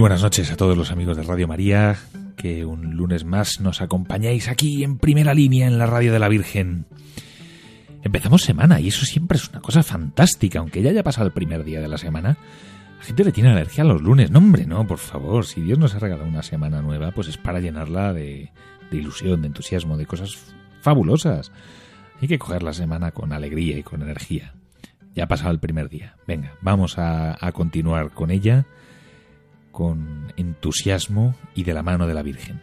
Buenas noches a todos los amigos de Radio María, que un lunes más nos acompañáis aquí en primera línea en la Radio de la Virgen. Empezamos semana y eso siempre es una cosa fantástica, aunque ya haya pasado el primer día de la semana. La gente le tiene alergia a los lunes. No, hombre, no, por favor. Si Dios nos ha regalado una semana nueva, pues es para llenarla de, de ilusión, de entusiasmo, de cosas fabulosas. Hay que coger la semana con alegría y con energía. Ya ha pasado el primer día. Venga, vamos a, a continuar con ella con entusiasmo y de la mano de la Virgen.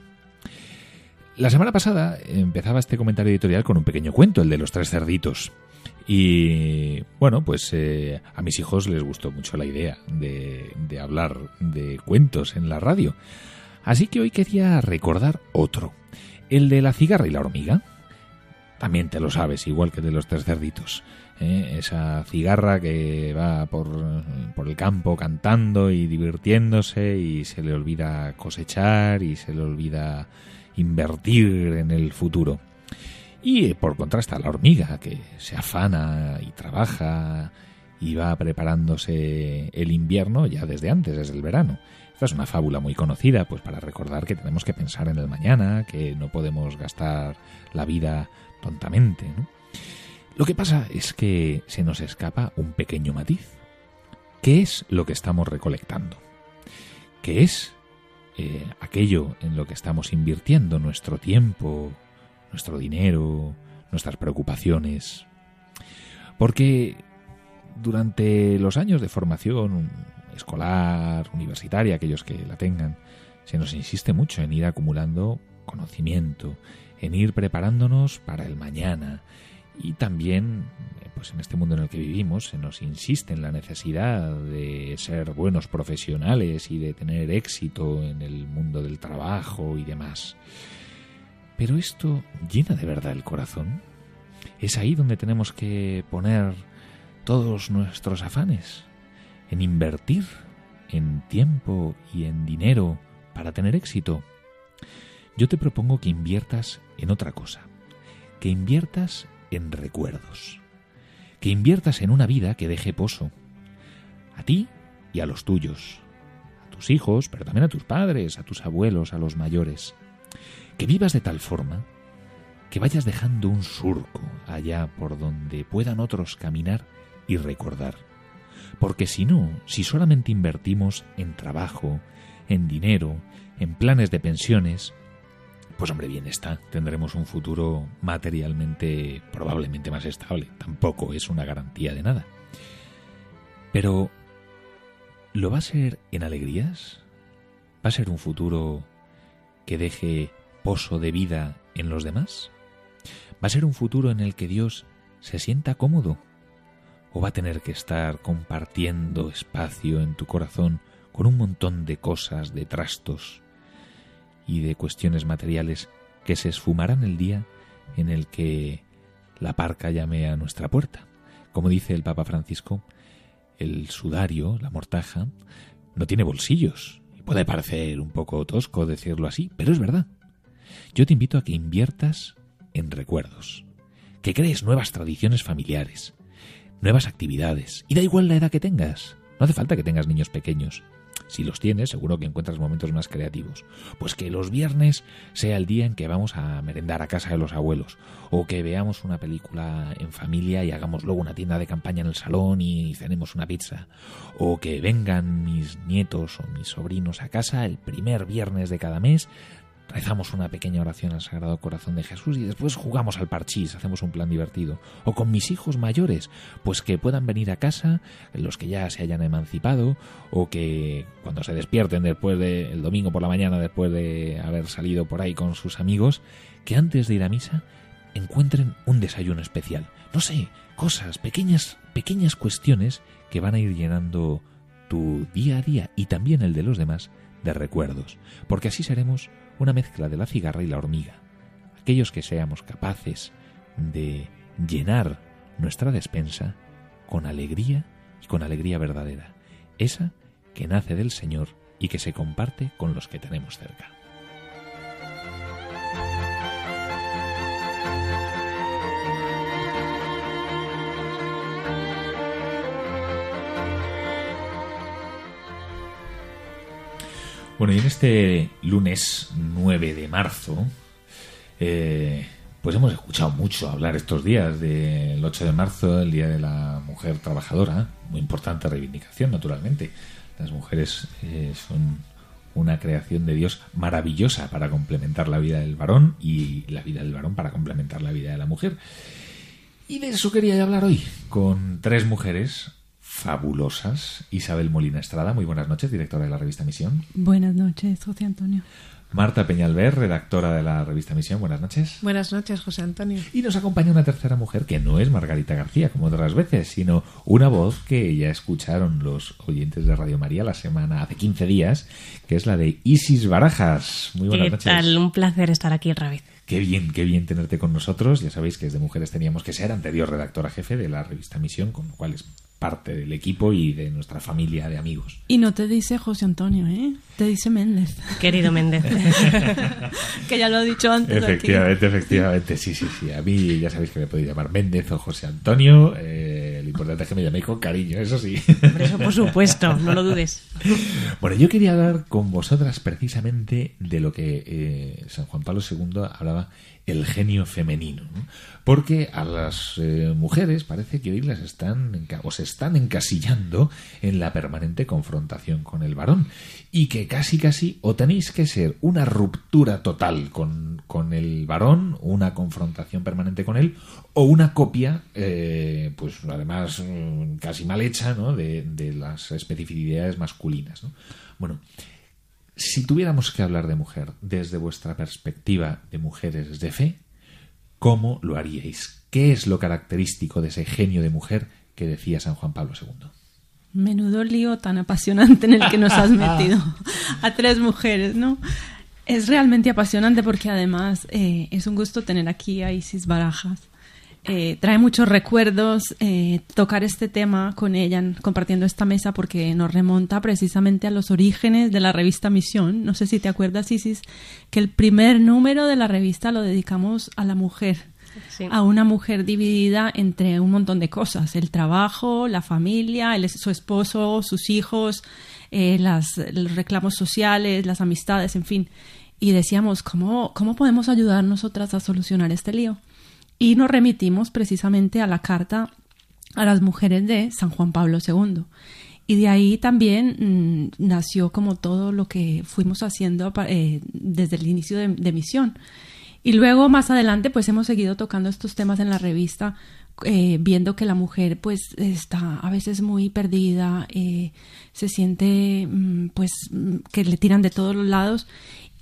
La semana pasada empezaba este comentario editorial con un pequeño cuento, el de los tres cerditos. Y bueno, pues eh, a mis hijos les gustó mucho la idea de, de hablar de cuentos en la radio. Así que hoy quería recordar otro, el de la cigarra y la hormiga. También te lo sabes, igual que el de los tres cerditos. ¿Eh? esa cigarra que va por, por el campo cantando y divirtiéndose y se le olvida cosechar y se le olvida invertir en el futuro. Y eh, por contraste la hormiga, que se afana y trabaja y va preparándose el invierno ya desde antes, desde el verano. Esta es una fábula muy conocida, pues para recordar que tenemos que pensar en el mañana, que no podemos gastar la vida tontamente. Lo que pasa es que se nos escapa un pequeño matiz. ¿Qué es lo que estamos recolectando? ¿Qué es eh, aquello en lo que estamos invirtiendo nuestro tiempo, nuestro dinero, nuestras preocupaciones? Porque durante los años de formación escolar, universitaria, aquellos que la tengan, se nos insiste mucho en ir acumulando conocimiento, en ir preparándonos para el mañana, y también pues en este mundo en el que vivimos se nos insiste en la necesidad de ser buenos profesionales y de tener éxito en el mundo del trabajo y demás. Pero esto llena de verdad el corazón. Es ahí donde tenemos que poner todos nuestros afanes, en invertir en tiempo y en dinero para tener éxito. Yo te propongo que inviertas en otra cosa, que inviertas en recuerdos. Que inviertas en una vida que deje pozo. A ti y a los tuyos. A tus hijos, pero también a tus padres, a tus abuelos, a los mayores. Que vivas de tal forma que vayas dejando un surco allá por donde puedan otros caminar y recordar. Porque si no, si solamente invertimos en trabajo, en dinero, en planes de pensiones, pues hombre, bien está, tendremos un futuro materialmente probablemente más estable. Tampoco es una garantía de nada. Pero, ¿lo va a ser en alegrías? ¿Va a ser un futuro que deje pozo de vida en los demás? ¿Va a ser un futuro en el que Dios se sienta cómodo? ¿O va a tener que estar compartiendo espacio en tu corazón con un montón de cosas, de trastos, y de cuestiones materiales que se esfumarán el día en el que la parca llame a nuestra puerta. Como dice el Papa Francisco, el sudario, la mortaja, no tiene bolsillos. Y puede parecer un poco tosco decirlo así, pero es verdad. Yo te invito a que inviertas en recuerdos, que crees nuevas tradiciones familiares, nuevas actividades, y da igual la edad que tengas. No hace falta que tengas niños pequeños. Si los tienes, seguro que encuentras momentos más creativos. Pues que los viernes sea el día en que vamos a merendar a casa de los abuelos, o que veamos una película en familia y hagamos luego una tienda de campaña en el salón y cenemos una pizza, o que vengan mis nietos o mis sobrinos a casa el primer viernes de cada mes rezamos una pequeña oración al Sagrado Corazón de Jesús y después jugamos al parchís, hacemos un plan divertido. O con mis hijos mayores, pues que puedan venir a casa, los que ya se hayan emancipado, o que cuando se despierten después de el domingo por la mañana, después de haber salido por ahí con sus amigos, que antes de ir a misa encuentren un desayuno especial. No sé, cosas, pequeñas, pequeñas cuestiones que van a ir llenando tu día a día y también el de los demás de recuerdos, porque así seremos una mezcla de la cigarra y la hormiga, aquellos que seamos capaces de llenar nuestra despensa con alegría y con alegría verdadera, esa que nace del Señor y que se comparte con los que tenemos cerca. Bueno, y en este lunes 9 de marzo, eh, pues hemos escuchado mucho hablar estos días del 8 de marzo, el Día de la Mujer Trabajadora, muy importante reivindicación, naturalmente. Las mujeres eh, son una creación de Dios maravillosa para complementar la vida del varón y la vida del varón para complementar la vida de la mujer. Y de eso quería hablar hoy, con tres mujeres fabulosas. Isabel Molina Estrada, muy buenas noches, directora de la revista Misión. Buenas noches, José Antonio. Marta Peñalver, redactora de la revista Misión, buenas noches. Buenas noches, José Antonio. Y nos acompaña una tercera mujer que no es Margarita García, como otras veces, sino una voz que ya escucharon los oyentes de Radio María la semana, hace 15 días, que es la de Isis Barajas. Muy buenas ¿Qué noches. tal? Un placer estar aquí otra vez. Qué bien, qué bien tenerte con nosotros. Ya sabéis que es de mujeres teníamos que ser anterior redactora jefe de la revista Misión, con lo cual es parte del equipo y de nuestra familia de amigos. Y no te dice José Antonio, ¿eh? Te dice Méndez. Querido Méndez. que ya lo he dicho antes. Efectivamente, aquí. efectivamente. Sí, sí, sí. A mí ya sabéis que me podéis llamar Méndez o José Antonio. Eh, importante es que me llaméis con cariño, eso sí. Por eso, por supuesto, no lo dudes. Bueno, yo quería hablar con vosotras precisamente de lo que eh, San Juan Pablo II hablaba el genio femenino. ¿no? Porque a las eh, mujeres parece que hoy las están o se están encasillando en la permanente confrontación con el varón. Y que casi casi o tenéis que ser una ruptura total con, con el varón, una confrontación permanente con él, o una copia, eh, pues además casi mal hecha, ¿no? de, las especificidades masculinas. ¿no? Bueno, si tuviéramos que hablar de mujer desde vuestra perspectiva de mujeres de fe, ¿cómo lo haríais? ¿Qué es lo característico de ese genio de mujer que decía San Juan Pablo II? Menudo lío tan apasionante en el que nos has metido a tres mujeres, ¿no? Es realmente apasionante porque además eh, es un gusto tener aquí a Isis Barajas. Eh, trae muchos recuerdos eh, tocar este tema con ella, compartiendo esta mesa, porque nos remonta precisamente a los orígenes de la revista Misión. No sé si te acuerdas, Isis, que el primer número de la revista lo dedicamos a la mujer. A una mujer dividida entre un montón de cosas, el trabajo, la familia, su esposo, sus hijos, eh, las, los reclamos sociales, las amistades, en fin. Y decíamos, ¿cómo, ¿cómo podemos ayudar nosotras a solucionar este lío? y nos remitimos precisamente a la carta a las mujeres de San Juan Pablo II. Y de ahí también mmm, nació como todo lo que fuimos haciendo eh, desde el inicio de, de, misión. Y luego más adelante pues hemos seguido tocando estos temas en la revista, eh, viendo que la mujer pues está a veces muy perdida, eh, se siente mmm, pues que le tiran de todos los lados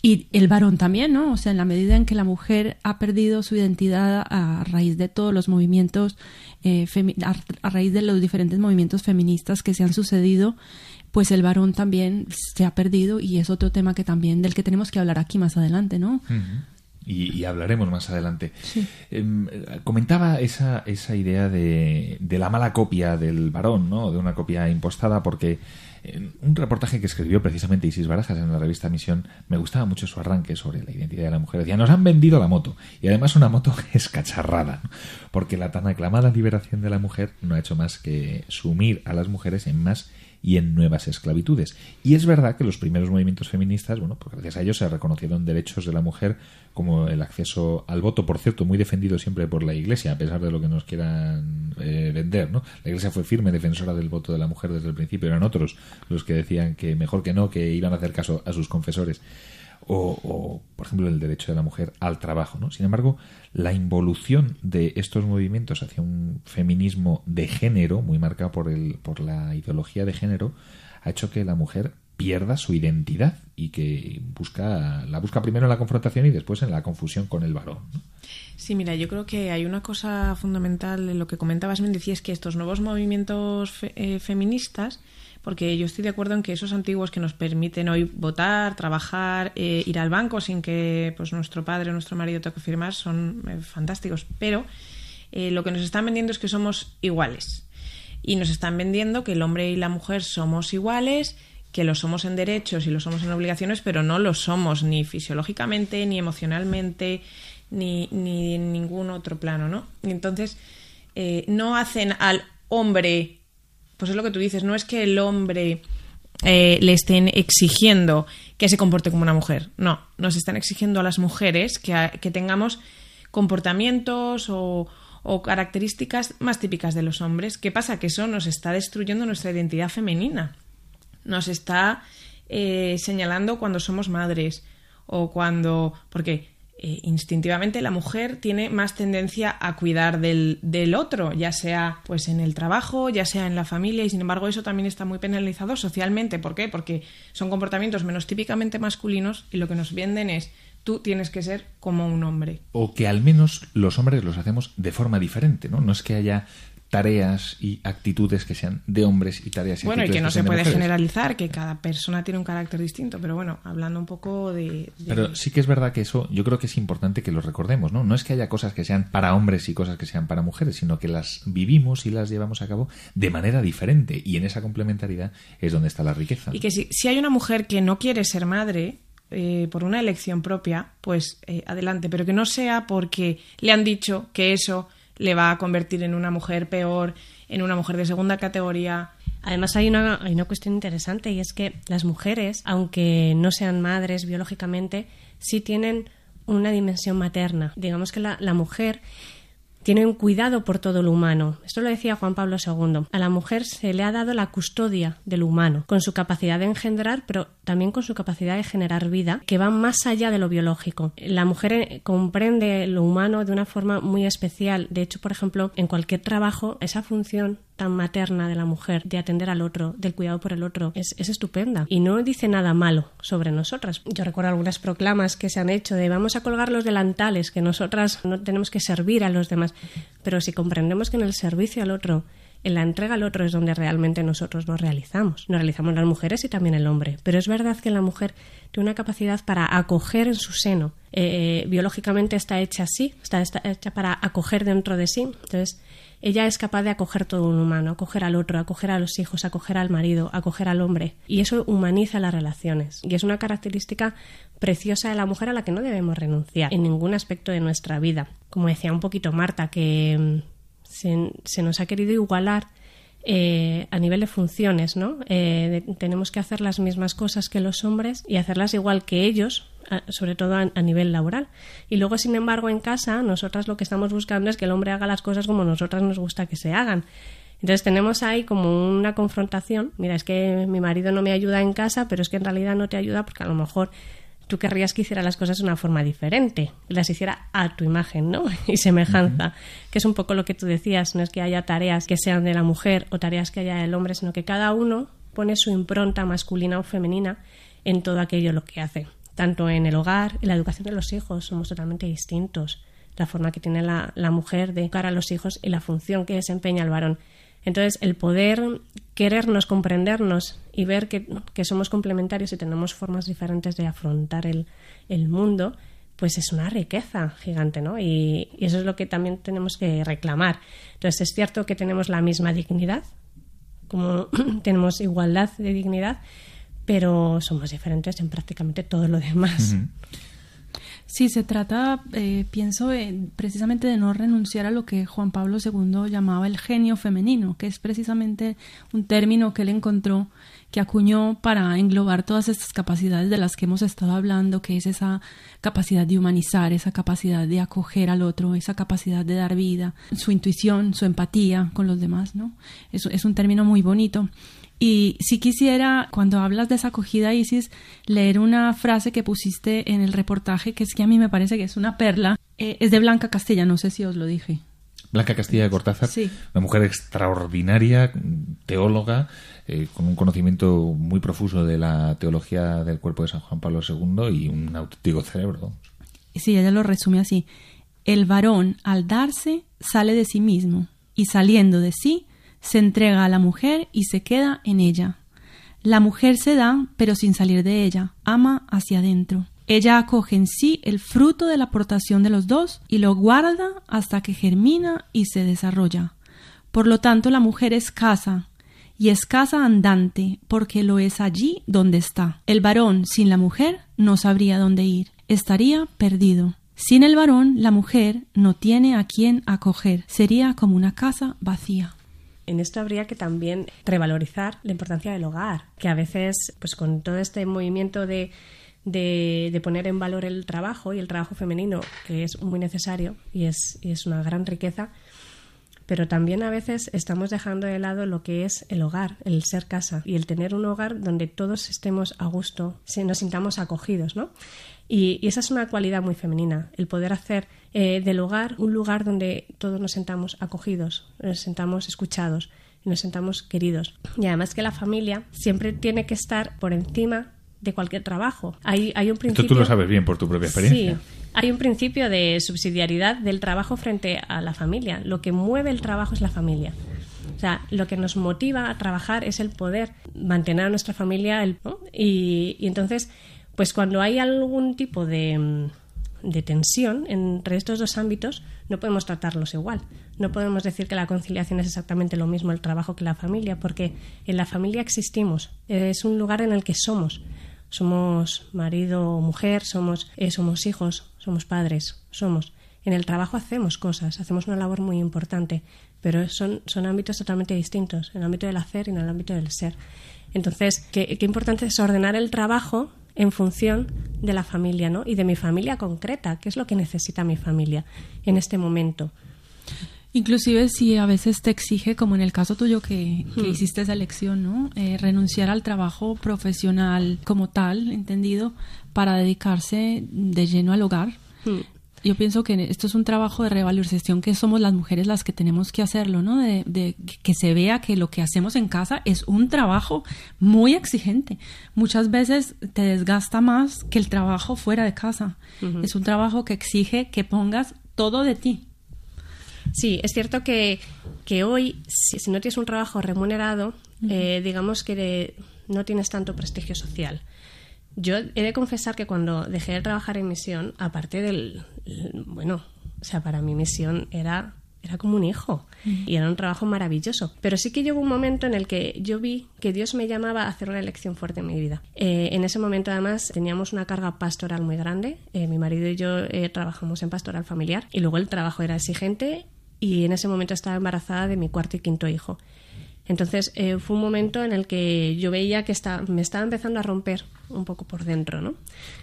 y el varón también, ¿no? O sea, en la medida en que la mujer ha perdido su identidad a raíz de todos los movimientos, eh, a, a, raíz de los diferentes movimientos feministas que se han sucedido, pues el varón también se ha perdido y es otro tema que también del que tenemos que hablar aquí más adelante, ¿no? Y, y, hablaremos más adelante. Sí. Eh, comentaba esa, esa idea de, de, la mala copia del varón, ¿no? De una copia impostada, porque en un reportaje que escribió precisamente Isis Barajas en la revista Misión, me gustaba mucho su arranque sobre la identidad de la mujer. Decía, nos han vendido la moto, y además una moto escacharrada, ¿no? porque la tan aclamada liberación de la mujer no ha hecho más que sumir a las mujeres en más y en nuevas esclavitudes. Y es verdad que los primeros movimientos feministas, bueno, pues gracias a ellos se reconocieron derechos de la mujer como el acceso al voto, por cierto, muy defendido siempre por la Iglesia, a pesar de lo que nos quieran eh, vender, ¿no? La Iglesia fue firme defensora del voto de la mujer desde el principio, eran otros los que decían que mejor que no, que iban a hacer caso a sus confesores. O, o, por ejemplo, el derecho de la mujer al trabajo. ¿no? Sin embargo, la involución de estos movimientos hacia un feminismo de género, muy marcado por, el, por la ideología de género, ha hecho que la mujer pierda su identidad y que busca la busca primero en la confrontación y después en la confusión con el varón. ¿no? Sí, mira, yo creo que hay una cosa fundamental en lo que comentabas, Mendes, y es que estos nuevos movimientos fe, eh, feministas porque yo estoy de acuerdo en que esos antiguos que nos permiten hoy votar, trabajar, eh, ir al banco sin que pues nuestro padre o nuestro marido tenga que firmar son eh, fantásticos, pero eh, lo que nos están vendiendo es que somos iguales y nos están vendiendo que el hombre y la mujer somos iguales, que lo somos en derechos y lo somos en obligaciones, pero no lo somos ni fisiológicamente, ni emocionalmente, ni, ni en ningún otro plano, ¿no? Y entonces no hacen al hombre, pues es lo que tú dices, no es que el hombre eh, le estén exigiendo que se comporte como una mujer, no, nos están exigiendo a las mujeres que, que tengamos comportamientos o, características más típicas de los hombres. ¿Qué pasa? Que eso nos está destruyendo nuestra identidad femenina. Nos está eh, señalando cuando somos madres o cuando... Porque eh, instintivamente la mujer tiene más tendencia a cuidar del, del, otro, ya sea pues en el trabajo, ya sea en la familia, y sin embargo eso también está muy penalizado socialmente. ¿Por qué? Porque son comportamientos menos típicamente masculinos y lo que nos venden es tú tienes que ser como un hombre. O que al menos los hombres los hacemos de forma diferente, ¿no? No es que haya tareas y actitudes que sean de hombres y tareas y bueno, actitudes y que no que se puede mujeres. generalizar, que cada persona tiene un carácter distinto, pero bueno, hablando un poco de, de... Pero sí que es verdad que eso yo creo que es importante que lo recordemos, ¿no? No es que haya cosas que sean para hombres y cosas que sean para mujeres, sino que las vivimos y las llevamos a cabo de manera diferente y en esa complementariedad es donde está la riqueza. Y que si, si hay una mujer que no quiere ser madre, eh, por una elección propia, pues eh, adelante, pero que no sea porque le han dicho que eso le va a convertir en una mujer peor, en una mujer de segunda categoría. Además hay una, hay una cuestión interesante y es que las mujeres, aunque no sean madres biológicamente, sí tienen una dimensión materna. Digamos que la, la mujer tiene un cuidado por todo lo humano. Esto lo decía Juan Pablo II. A la mujer se le ha dado la custodia del humano, con su capacidad de engendrar, pero también con su capacidad de generar vida, que va más allá de lo biológico. La mujer eh, comprende lo humano de una forma muy especial. De hecho, por ejemplo, en cualquier trabajo, esa función tan materna de la mujer, de atender al otro, del cuidado por el otro, es, es, estupenda. Y no dice nada malo sobre nosotras. Yo recuerdo algunas proclamas que se han hecho de vamos a colgar los delantales, que nosotras no tenemos que servir a los demás. Pero si comprendemos que en el servicio al otro, en la entrega al otro es donde realmente nosotros nos realizamos. Nos realizamos las mujeres y también el hombre. Pero es verdad que la mujer tiene una capacidad para acoger en su seno. Eh, biológicamente está hecha así, está, está hecha para acoger dentro de sí. Entonces, ella es capaz de acoger todo un humano, acoger al otro, acoger a los hijos, acoger al marido, acoger al hombre. Y eso humaniza las relaciones. Y es una característica preciosa de la mujer a la que no debemos renunciar en ningún aspecto de nuestra vida. Como decía un poquito Marta, que se, se nos ha querido igualar eh, a nivel de funciones, ¿no? Eh, tenemos que hacer las mismas cosas que los hombres y hacerlas igual que ellos, sobre todo a, a, nivel laboral. Y luego, sin embargo, en casa, nosotras lo que estamos buscando es que el hombre haga las cosas como nosotras nos gusta que se hagan. Entonces tenemos ahí como una confrontación. Mira, es que mi marido no me ayuda en casa, pero es que en realidad no te ayuda porque a lo mejor tú querrías que hiciera las cosas de una forma diferente, las hiciera a tu imagen, ¿no? Y semejanza, uh -huh. que es un poco lo que tú decías, no es que haya tareas que sean de la mujer o tareas que haya del hombre, sino que cada uno pone su impronta masculina o femenina en todo aquello lo que hace, tanto en el hogar, en la educación de los hijos, somos totalmente distintos, la forma que tiene la, la mujer de educar a los hijos y la función que desempeña el varón. Entonces, el poder querernos, comprendernos y ver que, que, somos complementarios y tenemos formas diferentes de afrontar el, el mundo, pues es una riqueza gigante, ¿no? Y, y, eso es lo que también tenemos que reclamar. Entonces, es cierto que tenemos la misma dignidad, como tenemos igualdad de dignidad, pero somos diferentes en prácticamente todo lo demás. Sí, se trata, eh, pienso, precisamente de no renunciar a lo que Juan Pablo II llamaba el genio femenino, que es precisamente un término que él encontró, que acuñó para englobar todas estas capacidades de las que hemos estado hablando, que es esa capacidad de humanizar, esa capacidad de acoger al otro, esa capacidad de dar vida, su intuición, su empatía con los demás, ¿no? Es un término muy bonito. Y si quisiera, cuando hablas de esa acogida, Isis, leer una frase que pusiste en el reportaje, que es que a mí me parece que es una perla. Eh, es de Blanca Castella, no sé si os lo dije. Blanca Castilla de Cortázar, sí. una mujer extraordinaria, teóloga, eh, con un conocimiento muy profuso de la teología del cuerpo de San Juan Pablo II y un auténtico cerebro. Sí, ella lo resume así. El varón, al darse, sale de sí mismo y saliendo de sí, se entrega a la mujer y se queda en ella. La mujer se da, pero sin salir de ella, ama hacia adentro. Ella acoge en sí el fruto de la aportación de los dos y lo guarda hasta que germina y se desarrolla. Por lo tanto, la mujer es casa, y es casa andante, porque lo es allí donde está. El varón sin la mujer no sabría dónde ir, estaría perdido. Sin el varón, la mujer no tiene a quién acoger, sería como una casa vacía. En esto habría que también revalorizar la importancia del hogar, que a veces, pues con todo este movimiento de de, poner en valor el trabajo y el trabajo femenino, que es muy necesario y es, es una gran riqueza, pero también a veces estamos dejando de lado lo que es el hogar, el ser casa y el tener un hogar donde todos estemos a gusto, nos sintamos acogidos, ¿no? Y, esa es una cualidad muy femenina, el poder hacer eh, del hogar un lugar donde todos nos sentamos acogidos, nos sentamos escuchados y nos sentamos queridos. Y además que la familia siempre tiene que estar por encima de cualquier trabajo. Hay, hay un principio... Esto tú lo sabes bien por tu propia experiencia. Sí, hay un principio de subsidiariedad del trabajo frente a la familia. Lo que mueve el trabajo es la familia. O sea, lo que nos motiva a trabajar es el poder mantener a nuestra familia. y, y entonces, pues cuando hay algún tipo de de tensión entre estos dos ámbitos, no podemos tratarlos igual. No podemos decir que la conciliación es exactamente lo mismo el trabajo que la familia, porque en la familia existimos. Es un lugar en el que somos. Somos marido o mujer, somos, eh, somos hijos, somos padres, somos. En el trabajo hacemos cosas, hacemos una labor muy importante, pero son, son ámbitos totalmente distintos, en el ámbito del hacer y en el ámbito del ser. Entonces, qué, qué importante es ordenar el trabajo en función de la familia, ¿no? Y de mi familia concreta, qué es lo que necesita mi familia en este momento. Inclusive si a veces te exige, como en el caso tuyo que, hmm. hiciste esa elección, ¿no? Eh, renunciar al trabajo profesional como tal, entendido, para dedicarse de lleno al hogar. Hmm yo pienso que esto es un trabajo de revalorización que somos las mujeres las que tenemos que hacerlo, ¿no? De, que se vea que lo que hacemos en casa es un trabajo muy exigente. Muchas veces te desgasta más que el trabajo fuera de casa. Es un trabajo que exige que pongas todo de ti. Sí, es cierto que, que hoy, si, no tienes un trabajo remunerado, eh, digamos que no tienes tanto prestigio social. Yo he de confesar que cuando dejé de trabajar en misión, aparte del, bueno, o sea, para mi misión era era como un hijo y era un trabajo maravilloso. Pero sí que llegó un momento en el que yo vi que Dios me llamaba a hacer una elección fuerte en mi vida. Eh, en ese momento además teníamos una carga pastoral muy grande. Eh, mi marido y yo eh, trabajamos en pastoral familiar y luego el trabajo era exigente y en ese momento estaba embarazada de mi cuarto y quinto hijo. Entonces eh, fue un momento en el que yo veía que me estaba empezando a romper un poco por dentro, ¿no?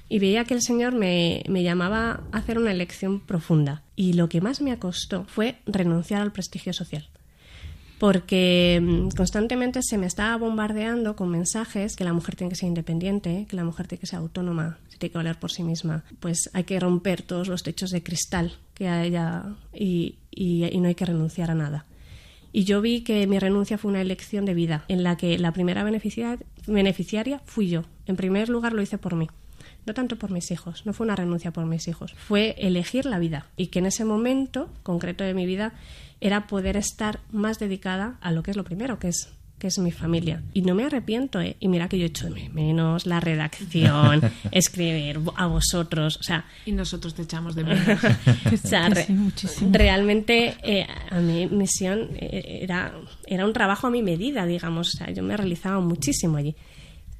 Y veía que el Señor me, llamaba a hacer una elección profunda. Y lo que más me costó fue renunciar al prestigio social porque mm, constantemente se me estaba bombardeando con mensajes que la mujer tiene que ser independiente, que la mujer tiene que ser autónoma, se tiene que valer por sí misma. Pues hay que romper todos los techos de cristal que haya y, y no hay que renunciar a nada. Y yo vi que mi renuncia fue una elección de vida, en la que la primera beneficiaria fui yo. En primer lugar lo hice por mí no tanto por mis hijos, no fue una renuncia por mis hijos, fue elegir la vida y que en ese momento concreto de mi vida era poder estar más dedicada a lo que es lo primero, que es que es mi familia. Y no me arrepiento, ¿eh? Y mira que yo he hecho de menos la redacción, escribir a vosotros, o sea... Y nosotros te echamos de menos. o sea, realmente eh, a mi misión eh, era, era un trabajo a mi medida, digamos, o sea, yo me realizaba muchísimo allí.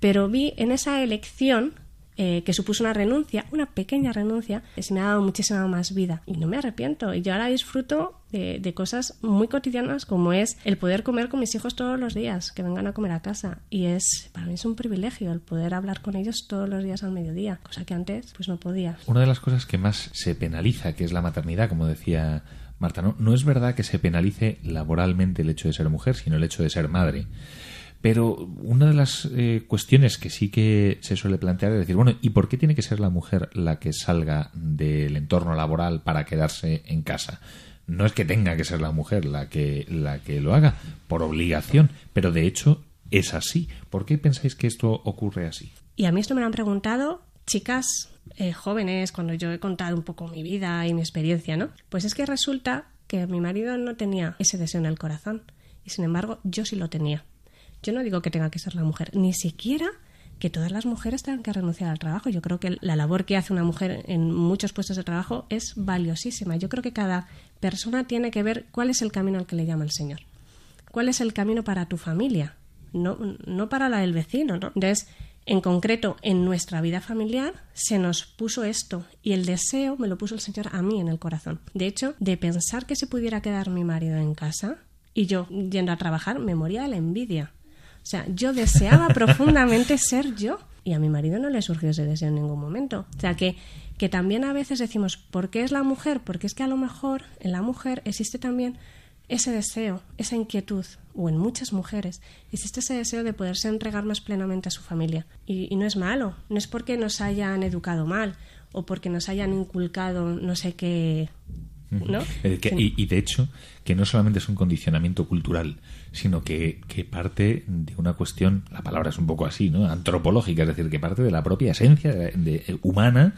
Pero vi en esa elección eh, que supuso una renuncia, una pequeña renuncia, se me ha dado muchísima más vida. Y no me arrepiento. Y yo ahora disfruto de, cosas muy cotidianas como es el poder comer con mis hijos todos los días, que vengan a comer a casa. Y es, para mí es un privilegio el poder hablar con ellos todos los días al mediodía, cosa que antes pues no podía. Una de las cosas que más se penaliza, que es la maternidad, como decía Marta, no, no es verdad que se penalice laboralmente el hecho de ser mujer, sino el hecho de ser madre. Pero una de las eh, cuestiones que sí que se suele plantear es decir, bueno, ¿y por qué tiene que ser la mujer la que salga del entorno laboral para quedarse en casa? No es que tenga que ser la mujer la que, la que lo haga por obligación, pero de hecho es así. ¿Por qué pensáis que esto ocurre así? Y a mí esto me lo han preguntado chicas eh, jóvenes cuando yo he contado un poco mi vida y mi experiencia, ¿no? Pues es que resulta que mi marido no tenía ese deseo en el corazón y sin embargo yo sí lo tenía Yo no digo que tenga que ser la mujer, ni siquiera que todas las mujeres tengan que renunciar al trabajo. Yo creo que la labor que hace una mujer en muchos puestos de trabajo es valiosísima. Yo creo que cada persona tiene que ver cuál es el camino al que le llama el Señor. ¿Cuál es el camino para tu familia? No, no para la del vecino, ¿no? Entonces, en concreto, en nuestra vida familiar se nos puso esto y el deseo me lo puso el Señor a mí en el corazón. De hecho, de pensar que se pudiera quedar mi marido en casa y yo yendo a trabajar, me moría de la envidia. O sea, yo deseaba profundamente ser yo y a mi marido no le surgió ese deseo en ningún momento. O sea, que, que también a veces decimos, ¿por qué es la mujer? Porque es que a lo mejor en la mujer existe también ese deseo, esa inquietud, o en muchas mujeres, existe ese deseo de poderse entregar más plenamente a su familia. Y, y, no es malo, no es porque nos hayan educado mal o porque nos hayan inculcado no sé qué ¿no? y, de hecho, que no solamente es un condicionamiento cultural, sino que, que, parte de una cuestión, la palabra es un poco así, ¿no? Antropológica, es decir, que parte de la propia esencia de, humana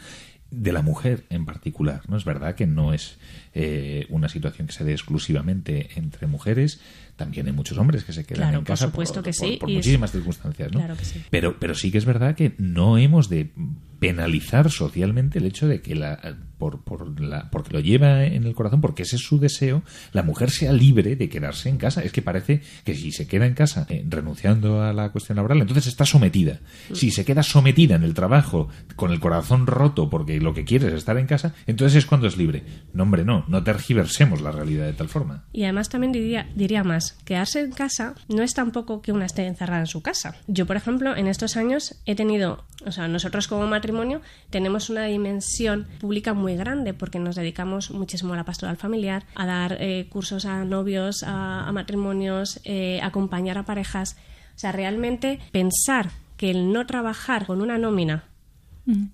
de la mujer en particular. ¿no? Es verdad que no es eh, una situación que se dé exclusivamente entre mujeres, también hay muchos hombres que se quedan en casa por, supuesto que sí, por, muchísimas circunstancias. ¿no? Claro que sí. pero, pero sí que es verdad que no hemos de penalizar socialmente el hecho de que la, por, por la, porque lo lleva en el corazón, porque ese es su deseo, la mujer sea libre de quedarse en casa. Es que parece que si se queda en casa eh, renunciando a la cuestión laboral, entonces está sometida. Si se queda sometida en el trabajo con el corazón roto porque lo que quiere es estar en casa, entonces es cuando es libre. No, hombre, no, no tergiversemos la realidad de tal forma. Y además también diría, diría más, quedarse en casa no es tampoco que una esté encerrada en su casa. Yo, por ejemplo, en estos años he tenido, o sea, nosotros como matrimonio tenemos una dimensión pública muy grande porque nos dedicamos muchísimo a la pastoral familiar, a dar eh, cursos a novios, a, matrimonios, eh, acompañar a parejas. O sea, realmente pensar que el no trabajar con una nómina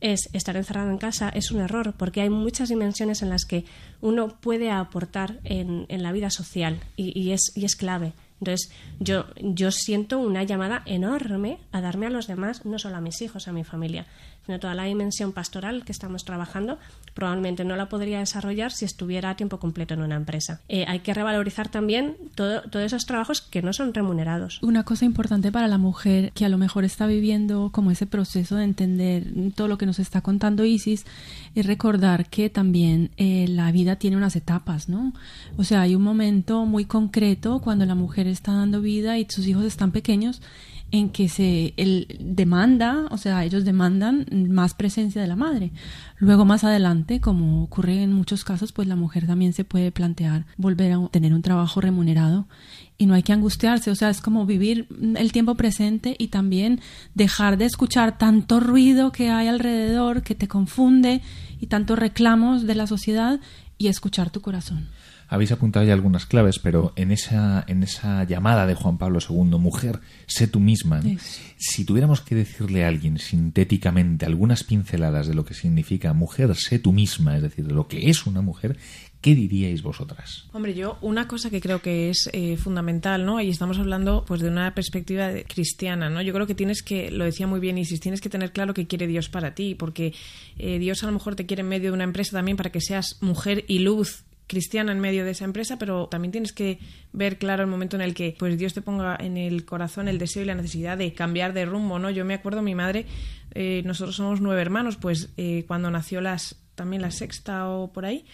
es estar encerrado en casa es un error porque hay muchas dimensiones en las que uno puede aportar en, en la vida social y, y, es, y es clave. Entonces, yo, yo siento una llamada enorme a darme a los demás, no solo a mis hijos, a mi familia, sino toda la dimensión pastoral que estamos trabajando, probablemente no la podría desarrollar si estuviera a tiempo completo en una empresa. Eh, hay que revalorizar también todo, todos esos trabajos que no son remunerados. Una cosa importante para la mujer que a lo mejor está viviendo como ese proceso de entender todo lo que nos está contando Isis es recordar que también eh, la vida tiene unas etapas, ¿no? O sea, hay un momento muy concreto cuando la mujer está dando vida y sus hijos están pequeños en que se el, demanda, o sea, ellos demandan más presencia de la madre. Luego más adelante, como ocurre en muchos casos, pues la mujer también se puede plantear volver a tener un trabajo remunerado y no hay que angustiarse, o sea, es como vivir el tiempo presente y también dejar de escuchar tanto ruido que hay alrededor que te confunde y tantos reclamos de la sociedad y escuchar tu corazón habéis apuntado ya algunas claves, pero en esa, en esa llamada de Juan Pablo II, mujer, sé tú misma, si tuviéramos que decirle a alguien sintéticamente algunas pinceladas de lo que significa mujer, sé tú misma, es decir, de lo que es una mujer, ¿Qué diríais vosotras? Hombre, yo una cosa que creo que es eh, fundamental, ¿no? Y estamos hablando pues de una perspectiva cristiana, ¿no? Yo creo que tienes que, lo decía muy bien Isis, tienes que tener claro qué quiere Dios para ti, porque eh, Dios a lo mejor te quiere en medio de una empresa también para que seas mujer y luz cristiana en medio de esa empresa, pero también tienes que ver claro el momento en el que pues Dios te ponga en el corazón el deseo y la necesidad de cambiar de rumbo, ¿no? Yo me acuerdo mi madre, eh, nosotros somos nueve hermanos, pues eh, cuando nació las también la sexta o por ahí,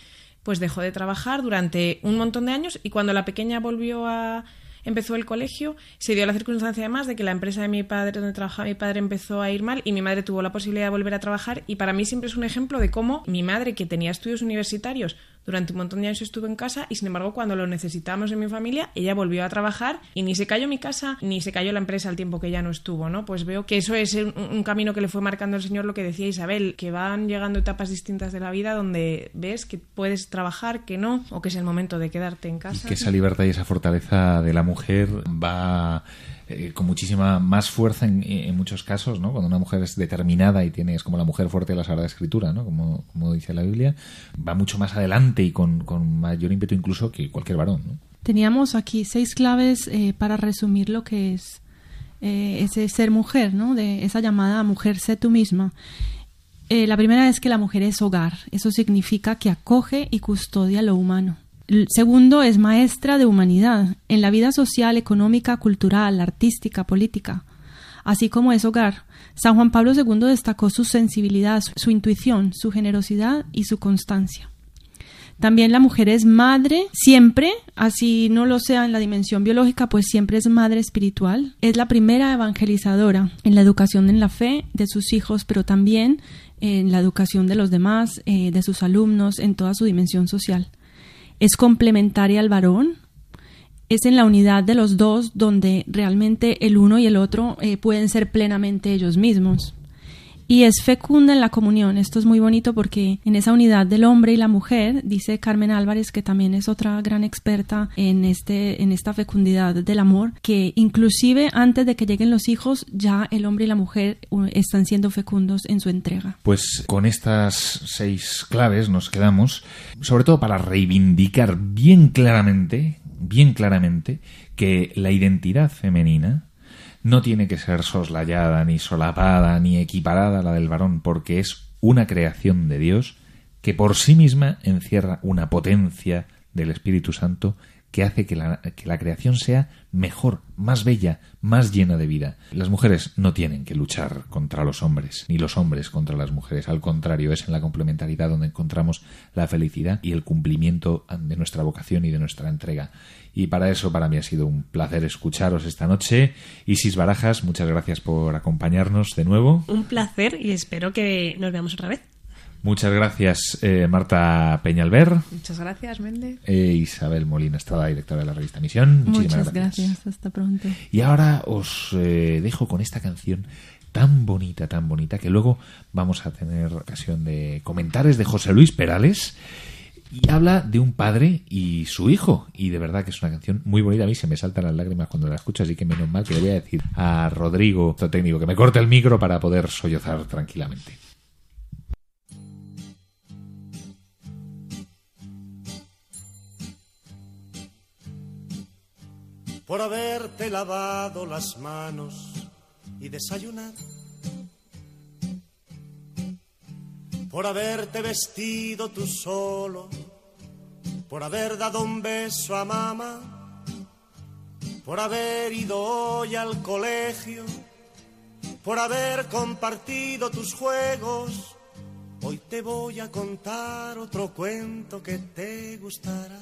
pues dejó de trabajar durante un montón de años y cuando la pequeña volvió a empezó el colegio, se dio la circunstancia además de que la empresa de mi padre, donde trabajaba mi padre, empezó a ir mal y mi madre tuvo la posibilidad de volver a trabajar y para mí siempre es un ejemplo de cómo mi madre, que tenía estudios universitarios, durante un montón de años estuvo en casa y sin embargo cuando lo necesitamos en mi familia, ella volvió a trabajar y ni se cayó mi casa ni se cayó la empresa al tiempo que ella no estuvo, ¿no? Pues veo que eso es un, un camino que le fue marcando el Señor lo que decía Isabel, que van llegando etapas distintas de la vida donde ves que puedes trabajar, que no, o que es el momento de quedarte en casa. Y que esa libertad y esa fortaleza de la mujer va eh, con muchísima más fuerza en, muchos casos, ¿no? Cuando una mujer es determinada y tiene, es como la mujer fuerte de la Sagrada Escritura, ¿no? Como, como dice la Biblia, va mucho más adelante y con, mayor ímpetu incluso que cualquier varón. Teníamos aquí seis claves eh, para resumir lo que es eh, ese ser mujer, ¿no? De esa llamada mujer sé tú misma. La primera es que la mujer es hogar. Eso significa que acoge y custodia lo humano. Segundo es maestra de humanidad en la vida social, económica, cultural, artística, política. Así como es hogar, San Juan Pablo II destacó su sensibilidad, su intuición, su generosidad y su constancia. También la mujer es madre siempre, así no lo sea en la dimensión biológica, pues siempre es madre espiritual. Es la primera evangelizadora en la educación en la fe de sus hijos, pero también en la educación de los demás, eh, de sus alumnos, en toda su dimensión social. Es complementaria al varón, es en la unidad de los dos donde realmente el uno y el otro eh, pueden ser plenamente ellos mismos y es fecunda en la comunión. Esto es muy bonito porque en esa unidad del hombre y la mujer, dice Carmen Álvarez, que también es otra gran experta en, este, en esta fecundidad del amor, que inclusive antes de que lleguen los hijos, ya el hombre y la mujer uh, están siendo fecundos en su entrega. Pues con estas seis claves nos quedamos, sobre todo para reivindicar bien claramente, bien claramente, que la identidad femenina no tiene que ser soslayada, ni solapada, ni equiparada a la del varón, porque es una creación de Dios que por sí misma encierra una potencia del Espíritu Santo que hace que la, que la, creación sea mejor, más bella, más llena de vida. Las mujeres no tienen que luchar contra los hombres, ni los hombres contra las mujeres. Al contrario, es en la complementariedad donde encontramos la felicidad y el cumplimiento de nuestra vocación y de nuestra entrega. Y para eso, para mí ha sido un placer escucharos esta noche. Isis Barajas, muchas gracias por acompañarnos de nuevo. Un placer y espero que nos veamos otra vez. Muchas gracias, eh, Marta Peñalver. Muchas gracias, Méndez. Eh, Isabel Molina Estrada, directora de la revista Misión. Muchísimas Muchas gracias. Hasta pronto. Y ahora os eh, dejo con esta canción tan bonita, tan bonita, que luego vamos a tener ocasión de comentar. Es de José Luis Perales y habla de un padre y su hijo. Y de verdad que es una canción muy bonita. A mí se me saltan las lágrimas cuando la escucho, así que menos mal que le voy a decir a Rodrigo, técnico, que me corte el micro para poder sollozar tranquilamente. Por haberte lavado las manos y desayunado por haberte vestido tú solo, por haber dado un beso a mamá, por haber ido hoy al colegio, por haber compartido tus juegos. Hoy te voy a contar otro cuento que te gustará.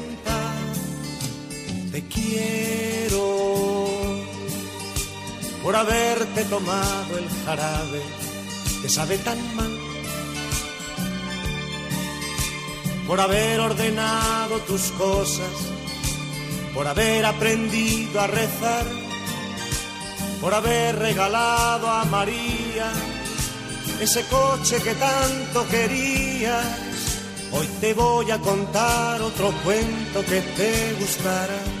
te quiero por haberte tomado el jarabe que sabe tan mal. Por haber ordenado tus cosas, por haber aprendido a rezar, por haber regalado a María ese coche que tanto querías. Hoy te voy a contar otro cuento que te gustará.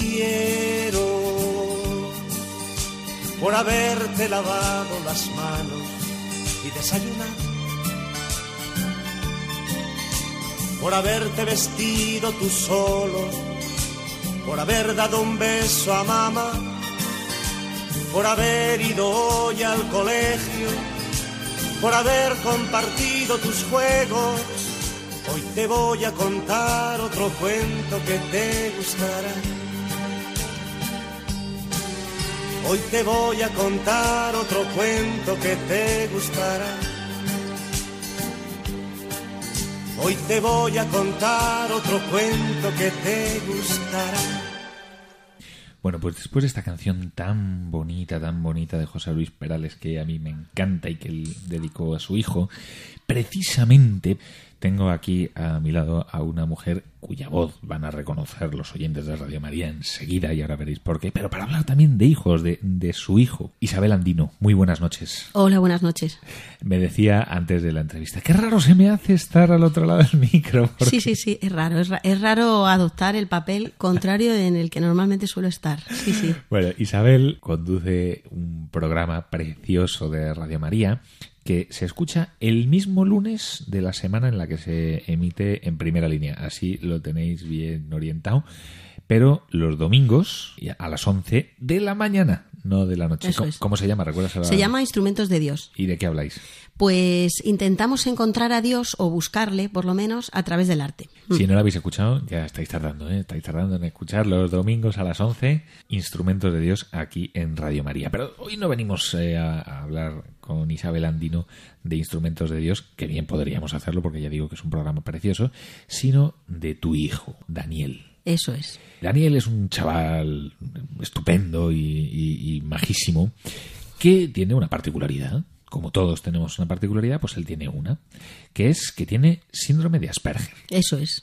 quiero por haberte lavado las manos y desayunado, por haberte vestido tú solo, por haber dado un beso a mamá, por haber ido hoy al colegio, por haber compartido tus juegos. Hoy te voy a contar otro cuento que te gustará Hoy te voy a contar otro cuento que te gustará. Hoy te voy a contar otro cuento que te gustará. Bueno, pues después de esta canción tan bonita, tan bonita de José Luis Perales, que a mí me encanta y que él dedicó a su hijo, precisamente tengo aquí a mi lado a una mujer cuya voz van a reconocer los oyentes de Radio María enseguida y ahora veréis por qué, pero para hablar también de hijos, de, de su hijo, Isabel Andino. Muy buenas noches. Hola, buenas noches. Me decía antes de la entrevista, qué raro se me hace estar al otro lado del micro. porque- Sí, sí, sí, es raro. Es, ra- es raro adoptar el papel contrario en el que normalmente suelo estar. Sí, sí. Bueno, Isabel conduce un programa precioso de Radio María que se escucha el mismo lunes de la semana en la que se emite en primera línea. Así lo tenéis bien orientado. Pero los domingos a las 11 de la mañana, no de la noche. Eso ¿Cómo, es. cómo se llama? ¿Recuerdas? ahora? Se llama Instrumentos de Dios. ¿Y de qué habláis? Pues intentamos encontrar a Dios o buscarle, por lo menos, a través del arte. Si no lo habéis escuchado, ya estáis tardando, ¿eh? Estáis tardando en escuchar los domingos a las 11, Instrumentos de Dios aquí en Radio María. Pero hoy no venimos eh, a, a hablar con Isabel Andino de Instrumentos de Dios, que bien podríamos hacerlo porque ya digo que es un programa precioso, sino de tu hijo, Daniel. Eso es. Daniel es un chaval estupendo y, y- y majísimo que tiene una particularidad. Como todos tenemos una particularidad, pues él tiene una, que es que tiene síndrome de Asperger. Eso es.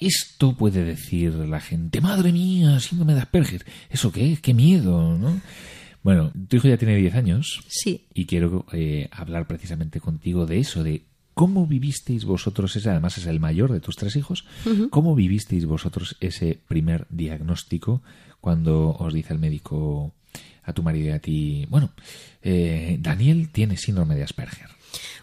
Esto puede decir la gente, madre mía, síndrome de Asperger. ¿Eso qué es? ¡Qué miedo! ¿no? Bueno, tu hijo ya tiene 10 años Sí. y quiero eh, hablar precisamente contigo de eso, de cómo vivisteis vosotros ese, además es el mayor de tus tres hijos, cómo vivisteis vosotros ese primer diagnóstico cuando os dice el médico a tu marido y a ti, bueno, eh, Daniel tiene síndrome de Asperger.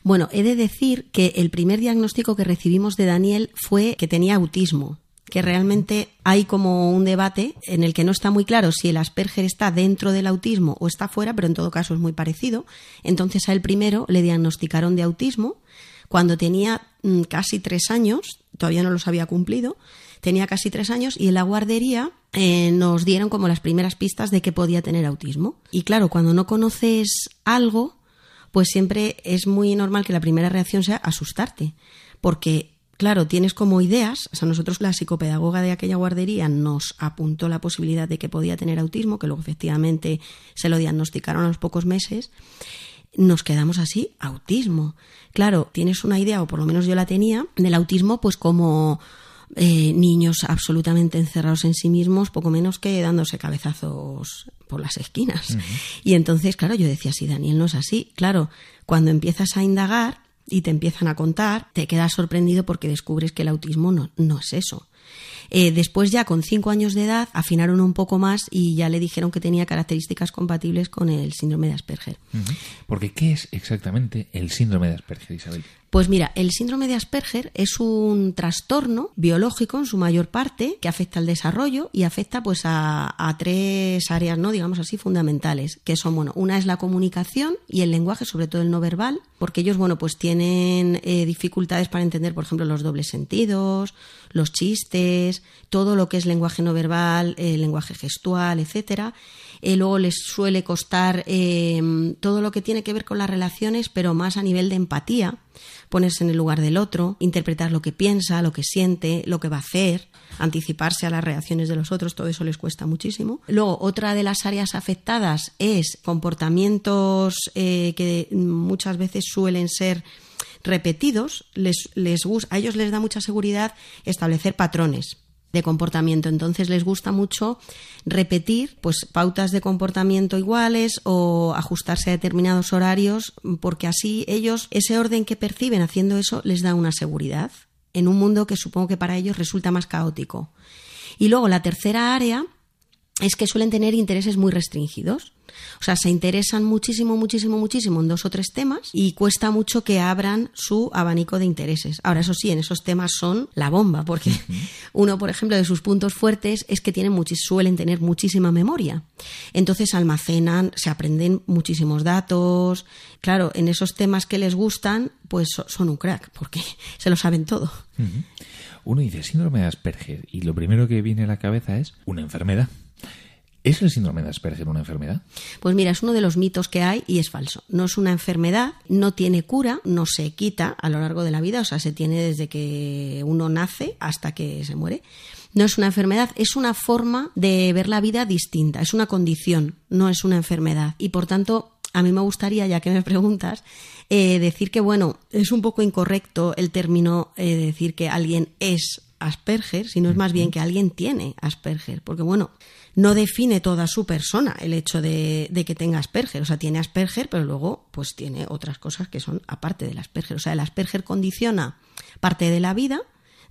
Bueno, he de decir que el primer diagnóstico que recibimos de Daniel fue que tenía autismo, que realmente hay como un debate en el que no está muy claro si el Asperger está dentro del autismo o está fuera, pero en todo caso es muy parecido. Entonces a él primero le diagnosticaron de autismo cuando tenía mm, casi tres años, todavía no los había cumplido, tenía casi tres años y en la guardería eh, nos dieron como las primeras pistas de que podía tener autismo. Y claro, cuando no conoces algo, pues siempre es muy normal que la primera reacción sea asustarte, porque claro, tienes como ideas, o sea, nosotros la psicopedagoga de aquella guardería nos apuntó la posibilidad de que podía tener autismo, que luego efectivamente se lo diagnosticaron a los pocos meses, nos quedamos así, autismo. Claro, tienes una idea, o por lo menos yo la tenía, del autismo pues como eh, niños absolutamente encerrados en sí mismos, poco menos que dándose cabezazos por las esquinas. Y entonces, claro, yo decía, si Daniel no es así, claro, cuando empiezas a indagar y te empiezan a contar, te quedas sorprendido porque descubres que el autismo no, no es eso. Eh, después ya con cinco años de edad afinaron un poco más y ya le dijeron que tenía características compatibles con el síndrome de Asperger. Porque, ¿qué es exactamente el síndrome de Asperger, Isabel? Pues mira, el síndrome de Asperger es un trastorno biológico en su mayor parte que afecta al desarrollo y afecta pues a, tres áreas, ¿no? digamos así, fundamentales, que son, bueno, una es la comunicación y el lenguaje, sobre todo el no verbal, porque ellos, bueno, pues tienen eh, dificultades para entender, por ejemplo, los dobles sentidos, los chistes, todo lo que es lenguaje no verbal, eh, lenguaje gestual, etcétera. Eh, luego les suele costar eh, todo lo que tiene que ver con las relaciones, pero más a nivel de empatía, ponerse en el lugar del otro, interpretar lo que piensa, lo que siente, lo que va a hacer, anticiparse a las reacciones de los otros, todo eso les cuesta muchísimo. Luego, otra de las áreas afectadas es comportamientos eh, que muchas veces suelen ser repetidos, les, les a ellos les da mucha seguridad establecer patrones de comportamiento. Entonces les gusta mucho repetir pues pautas de comportamiento iguales o ajustarse a determinados horarios porque así ellos ese orden que perciben haciendo eso les da una seguridad en un mundo que supongo que para ellos resulta más caótico. Y luego la tercera área es que suelen tener intereses muy restringidos. O sea, se interesan muchísimo, muchísimo, muchísimo en dos o tres temas y cuesta mucho que abran su abanico de intereses. Ahora, eso sí, en esos temas son la bomba, porque uno, por ejemplo, de sus puntos fuertes es que tienen suelen tener muchísima memoria. Entonces almacenan, se aprenden muchísimos datos. Claro, en esos temas que les gustan, pues so- son un crack, porque se lo saben todo. Uno dice síndrome de Asperger y lo primero que viene a la cabeza es una enfermedad. ¿Es el síndrome de Asperger una enfermedad? Pues mira, es uno de los mitos que hay y es falso. No es una enfermedad, no tiene cura, no se quita a lo largo de la vida, o sea, se tiene desde que uno nace hasta que se muere. No es una enfermedad, es una forma de ver la vida distinta, es una condición, no es una enfermedad. Y por tanto, a mí me gustaría, ya que me preguntas, eh, decir que, bueno, es un poco incorrecto el término eh, decir que alguien es Asperger, sino es más bien que alguien tiene Asperger, porque bueno, no define toda su persona el hecho de, de, que tenga Asperger, o sea, tiene Asperger, pero luego pues tiene otras cosas que son aparte del Asperger, o sea, el Asperger condiciona parte de la vida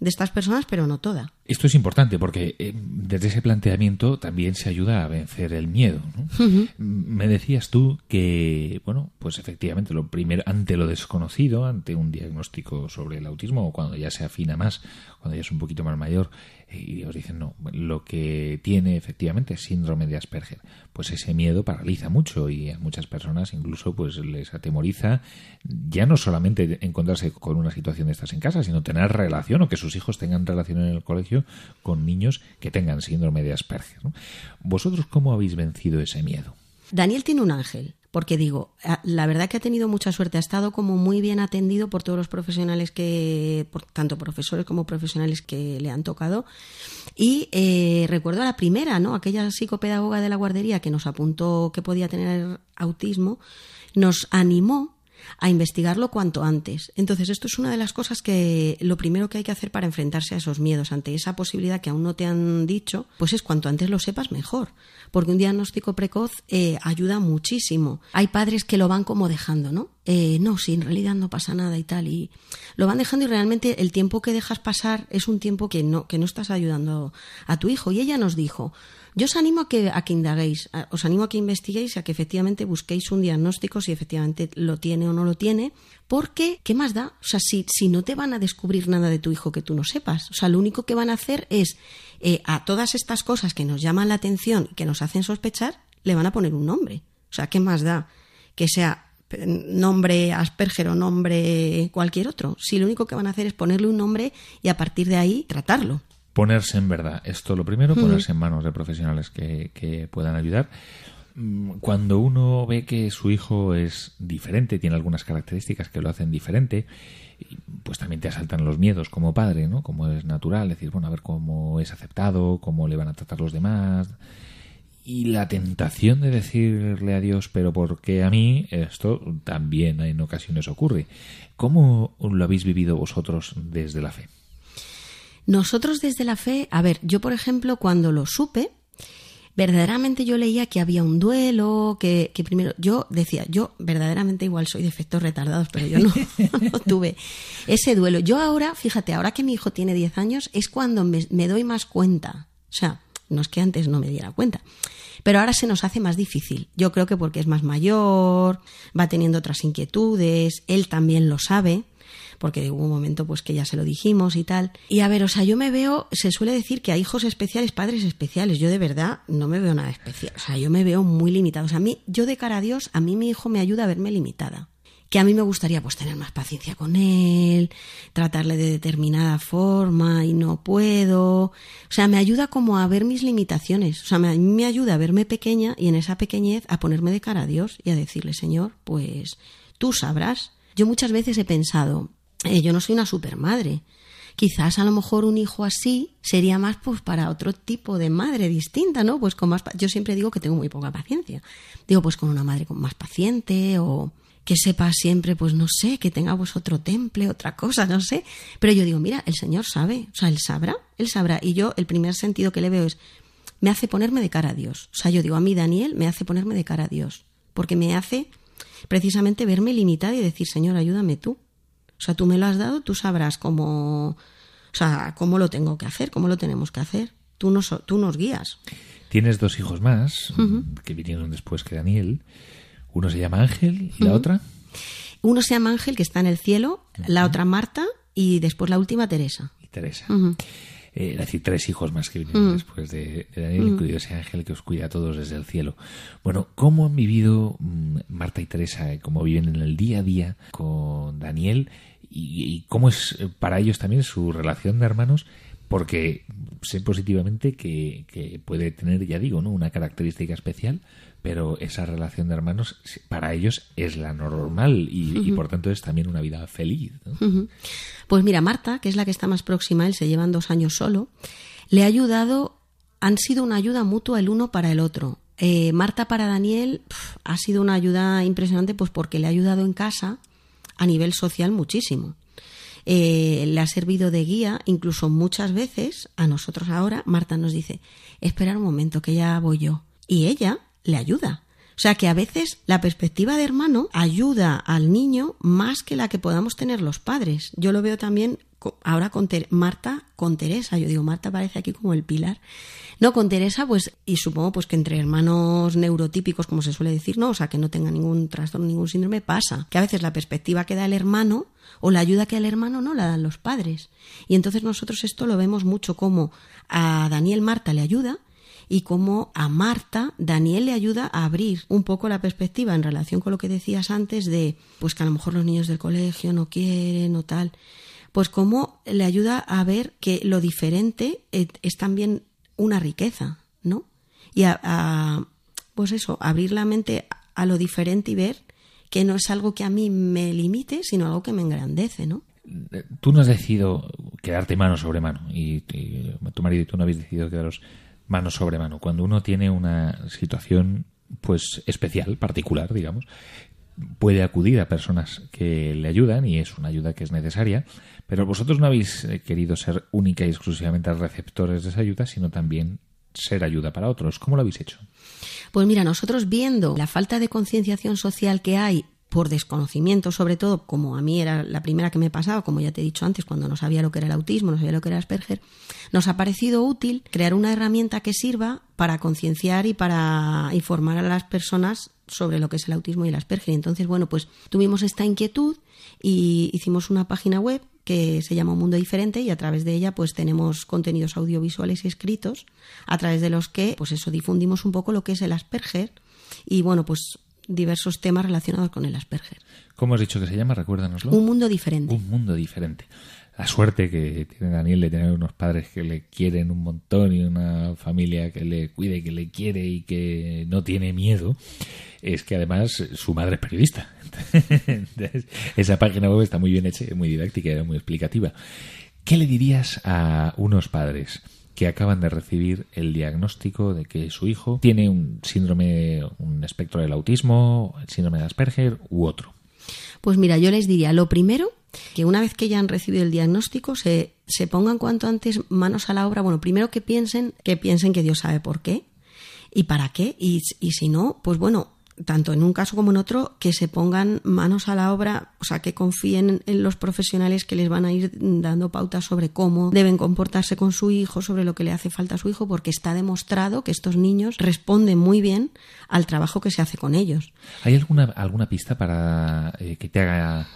de estas personas, pero no toda. Esto es importante porque eh, desde ese planteamiento también se ayuda a vencer el miedo. ¿no? Ujú. Me decías tú que, bueno, pues efectivamente, lo primero, ante lo desconocido, ante un diagnóstico sobre el autismo, o cuando ya se afina más, cuando ya es un poquito más mayor, eh, y os dicen, no, lo que tiene efectivamente es síndrome de Asperger, pues ese miedo paraliza mucho y a muchas personas incluso pues les atemoriza ya no solamente encontrarse con una situación de estas en casa, sino tener relación o que sus hijos tengan relación en el colegio con niños que tengan síndrome de Asperger. ¿Vosotros cómo habéis vencido ese miedo? Daniel tiene un ángel, porque digo, la verdad que ha tenido mucha suerte, ha estado como muy bien atendido por todos los profesionales que, por, tanto profesores como profesionales que le han tocado. Y eh, recuerdo a la primera, ¿no? Aquella psicopedagoga de la guardería que nos apuntó que podía tener autismo, nos animó a investigarlo cuanto antes. Entonces, esto es una de las cosas que lo primero que hay que hacer para enfrentarse a esos miedos, ante esa posibilidad que aún no te han dicho, pues es cuanto antes lo sepas mejor, porque un diagnóstico precoz eh, ayuda muchísimo. Hay padres que lo van como dejando, ¿no? Eh, no, si en realidad no pasa nada y tal, y lo van dejando y realmente el tiempo que dejas pasar es un tiempo que no, que no estás ayudando a tu hijo. Y ella nos dijo, yo os animo a que, a que indaguéis, a- os animo a que investiguéis, a que efectivamente busquéis un diagnóstico si efectivamente lo tiene o no lo tiene, porque, ¿qué más da? O sea, si, si no te van a descubrir nada de tu hijo que tú no sepas, o sea, lo único que van a hacer es eh, a todas estas cosas que nos llaman la atención y que nos hacen sospechar, le van a poner un nombre. O sea, ¿qué más da? Que sea nombre Asperger o nombre cualquier otro. Si lo único que van a hacer es ponerle un nombre y a partir de ahí tratarlo. Ponerse en verdad. Esto lo primero, ponerse en manos de profesionales que, que puedan ayudar. Mm, Cuando uno ve que su hijo es diferente, tiene algunas características que lo hacen diferente, pues también te asaltan los miedos como padre, ¿no? Como es natural, decir, bueno, a ver cómo es aceptado, cómo le van a tratar los demás. Y la tentación de decirle a Dios, pero porque a mí esto también en ocasiones ocurre. ¿Cómo lo habéis vivido vosotros desde la fe? Nosotros desde la fe, a ver, yo por ejemplo cuando lo supe, verdaderamente yo leía que había un duelo, que, que primero yo decía, yo verdaderamente igual soy de efectos retardados, pero yo no, tuve ese duelo. Yo ahora, fíjate, ahora que mi hijo tiene 10 años, es cuando me, me doy más cuenta. O sea, no es que antes no me diera cuenta. Pero ahora se nos hace más difícil. Yo creo que porque es más mayor, va teniendo otras inquietudes, él también lo sabe, porque hubo un momento pues que ya se lo dijimos y tal. Y a ver, o sea, yo me veo, se suele decir que hay hijos especiales, padres especiales. Yo de verdad no me veo nada especial. O sea, yo me veo muy limitada. O sea, a mí, yo de cara a Dios, a mí mi hijo me ayuda a verme limitada. Que a mí me gustaría pues tener más paciencia con él, tratarle de determinada forma y no puedo. O sea, me ayuda como a ver mis limitaciones. O sea, me, me ayuda a verme pequeña y en esa pequeñez a ponerme de cara a Dios y a decirle, Señor, pues tú sabrás. Yo muchas veces he pensado, eh, yo no soy una supermadre. Quizás a lo mejor un hijo así sería más pues para otro tipo de madre distinta, ¿no? Pues con más yo siempre digo que tengo muy poca paciencia. Digo pues con una madre con más paciente o que sepa siempre pues no sé, que tenga pues otro temple, otra cosa, no sé. Pero yo digo, mira, el Señor sabe, o sea, él sabrá, él sabrá y yo el primer sentido que le veo es me hace ponerme de cara a Dios. O sea, yo digo, a mí Daniel me hace ponerme de cara a Dios, porque me hace precisamente verme limitada y decir, Señor, ayúdame tú. O sea, tú me lo has dado, tú sabrás cómo, o sea, cómo lo tengo que hacer, cómo lo tenemos que hacer. Tú nos, tú nos guías. Tienes dos hijos más que vinieron después que Daniel. Uno se llama Ángel y la otra. Uno se llama Ángel, que está en el cielo, la otra Marta y después la última Teresa. y Teresa. Eh, es decir, tres hijos más que vinieron después de, de Daniel, incluido ese ángel que os cuida a todos desde el cielo. Bueno, ¿cómo han vivido mm, Marta y Teresa? ¿Cómo viven en el día a día con Daniel? Y, y cómo es eh, para ellos también su relación de hermanos porque sé positivamente que, que puede tener, ya digo, ¿no? una característica especial, pero esa relación de hermanos para ellos es la normal y, y por tanto es también una vida feliz. Pues mira, Marta, que es la que está más próxima, él se llevan dos años solo, le ha ayudado, han sido una ayuda mutua el uno para el otro. Eh, Marta para Daniel pf, ha sido una ayuda impresionante pues porque le ha ayudado en casa a nivel social muchísimo. Eh, le ha servido de guía, incluso muchas veces a nosotros ahora, Marta nos dice, esperar un momento que ya voy yo. Y ella le ayuda. O sea que a veces la perspectiva de hermano ayuda al niño más que la que podamos tener los padres. Yo lo veo también ahora con Ter- Marta, con Teresa. Yo digo, Marta parece aquí como el pilar. No, con Teresa, pues, y supongo pues que entre hermanos neurotípicos, como se suele decir, no, o sea, que no tenga ningún trastorno, ningún síndrome, pasa. Que a veces la perspectiva que da el hermano o la ayuda que da el hermano no la dan los padres. Y entonces nosotros esto lo vemos mucho como a Daniel Marta le ayuda y como a Marta Daniel le ayuda a abrir un poco la perspectiva en relación con lo que decías antes de pues que a lo mejor los niños del colegio no quieren o tal pues como le ayuda a ver que lo diferente eh, es también una riqueza no y a, a, pues eso abrir la mente a lo diferente y ver que no es algo que a mí me limite sino algo que me engrandece no Tú no has decidido quedarte mano sobre mano y, y tu marido y tú no habéis decidido quedaros mano sobre mano. Cuando uno tiene una situación pues especial, particular, digamos, puede acudir a personas que le ayudan y es una ayuda que es necesaria, pero vosotros no habéis eh, querido ser única y exclusivamente receptores de esa ayuda, sino también ser ayuda para otros. ¿Cómo lo habéis hecho? Pues mira, nosotros viendo la falta de concienciación social que hay por desconocimiento, sobre todo, como a mí era la primera que me pasaba, como ya te he dicho antes, cuando no sabía lo que era el autismo, no sabía lo que era Asperger, nos ha parecido útil crear una herramienta que sirva para concienciar y para informar a las personas sobre lo que es el autismo y el Asperger. Entonces, bueno, pues tuvimos esta inquietud y hicimos una página web que se llama Un Mundo Diferente y a través de ella pues tenemos contenidos audiovisuales y escritos a través de los que pues eso difundimos un poco lo que es el Asperger y bueno pues diversos temas relacionados con el Asperger. ¿Cómo has dicho que se llama? Recuérdanoslo. Un mundo diferente. Un mundo diferente. La suerte que tiene Daniel de tener unos padres que le quieren un montón y una familia que le cuide, que le quiere y que no tiene miedo, es que además su madre es periodista. Esa página web está muy bien hecha, muy didáctica y muy explicativa. ¿Qué le dirías a unos padres que acaban de recibir el diagnóstico de que su hijo tiene un síndrome, un espectro del autismo, el síndrome de Asperger u otro? Pues mira, yo les diría, lo primero, que una vez que ya han recibido el diagnóstico, se, se pongan cuanto antes manos a la obra. Bueno, primero que piensen, que piensen que Dios sabe por qué y para qué. Y, y si no, pues bueno, tanto en un caso como en otro, que se pongan manos a la obra, o sea, que confíen en los profesionales que les van a ir dando pautas sobre cómo deben comportarse con su hijo, sobre lo que le hace falta a su hijo, porque está demostrado que estos niños responden muy bien al trabajo que se hace con ellos. ¿Hay alguna, alguna pista para eh, que te haga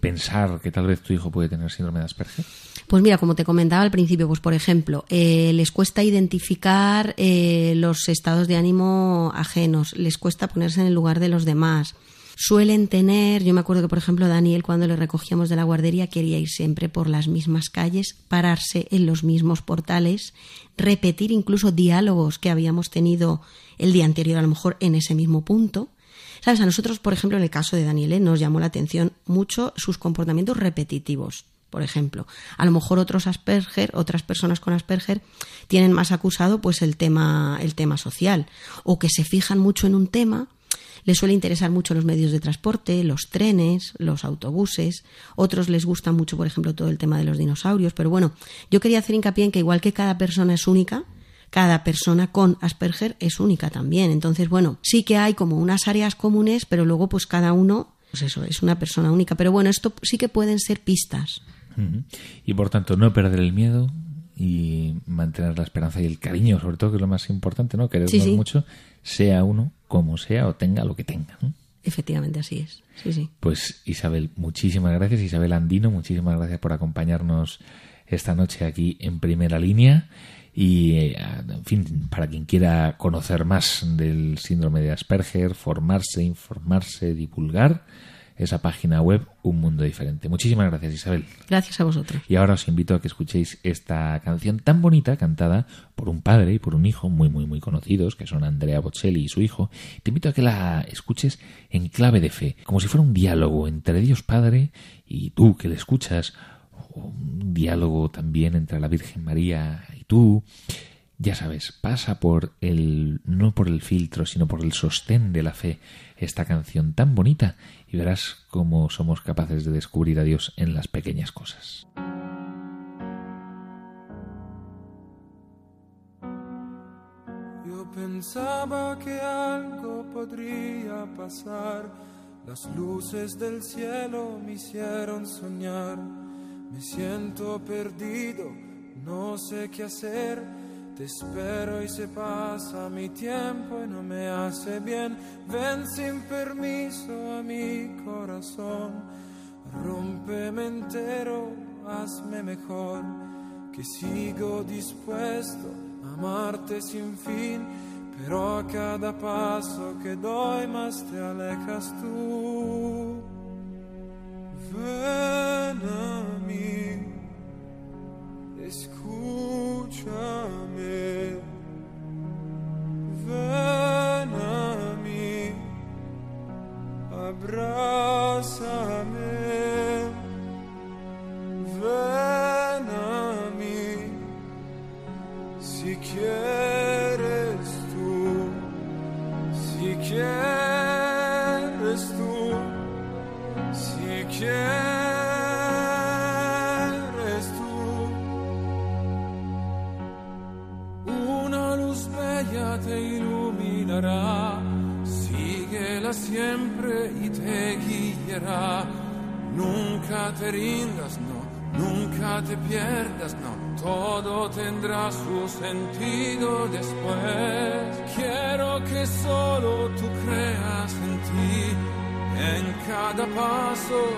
pensar que tal vez tu hijo puede tener síndrome de Asperger? Pues mira, como te comentaba al principio, pues por ejemplo, eh, les cuesta identificar eh, los estados de ánimo ajenos, les cuesta ponerse en el lugar de los demás. Suelen tener, yo me acuerdo que por ejemplo Daniel cuando le recogíamos de la guardería quería ir siempre por las mismas calles, pararse en los mismos portales, repetir incluso diálogos que habíamos tenido el día anterior a lo mejor en ese mismo punto. Sabes, a nosotros, por ejemplo, en el caso de Daniel, ¿eh? nos llamó la atención mucho sus comportamientos repetitivos por ejemplo. A lo mejor otros Asperger, otras personas con Asperger tienen más acusado pues el tema el tema social o que se fijan mucho en un tema, les suele interesar mucho los medios de transporte, los trenes, los autobuses, otros les gusta mucho, por ejemplo, todo el tema de los dinosaurios, pero bueno, yo quería hacer hincapié en que igual que cada persona es única, cada persona con Asperger es única también. Entonces, bueno, sí que hay como unas áreas comunes, pero luego pues cada uno, pues eso, es una persona única. Pero bueno, esto sí que pueden ser pistas. Y por tanto, no perder el miedo y mantener la esperanza y el cariño, sobre todo, que es lo más importante, ¿no? Querernos Sí, sí. mucho, sea uno como sea o tenga lo que tenga. ¿no? Efectivamente, así es. Sí, sí. Pues Isabel, muchísimas gracias. Isabel Andino, muchísimas gracias por acompañarnos esta noche aquí en primera línea. Y, eh, en fin, para quien quiera conocer más del síndrome de Asperger, formarse, informarse, divulgar, esa página web Un Mundo Diferente. Muchísimas gracias, Isabel. Gracias a vosotros. Y ahora os invito a que escuchéis esta canción tan bonita cantada por un padre y por un hijo muy, muy, muy conocidos, que son Andrea Bocelli y su hijo. Te invito a que la escuches en clave de fe, como si fuera un diálogo entre Dios Padre y tú que le escuchas, un diálogo también entre la Virgen María y tú. Ya sabes, pasa por el, no por el filtro, sino por el sostén de la fe esta canción tan bonita y verás cómo somos capaces de descubrir a Dios en las pequeñas cosas. Yo pensaba que algo podría pasar, las luces del cielo me hicieron soñar, me siento perdido, no sé qué hacer te espero y se pasa mi tiempo y no me hace bien. Ven sin permiso a mi corazón. Rómpeme entero, hazme mejor. Que sigo dispuesto a amarte sin fin. Pero a cada paso que doy más te alejas tú.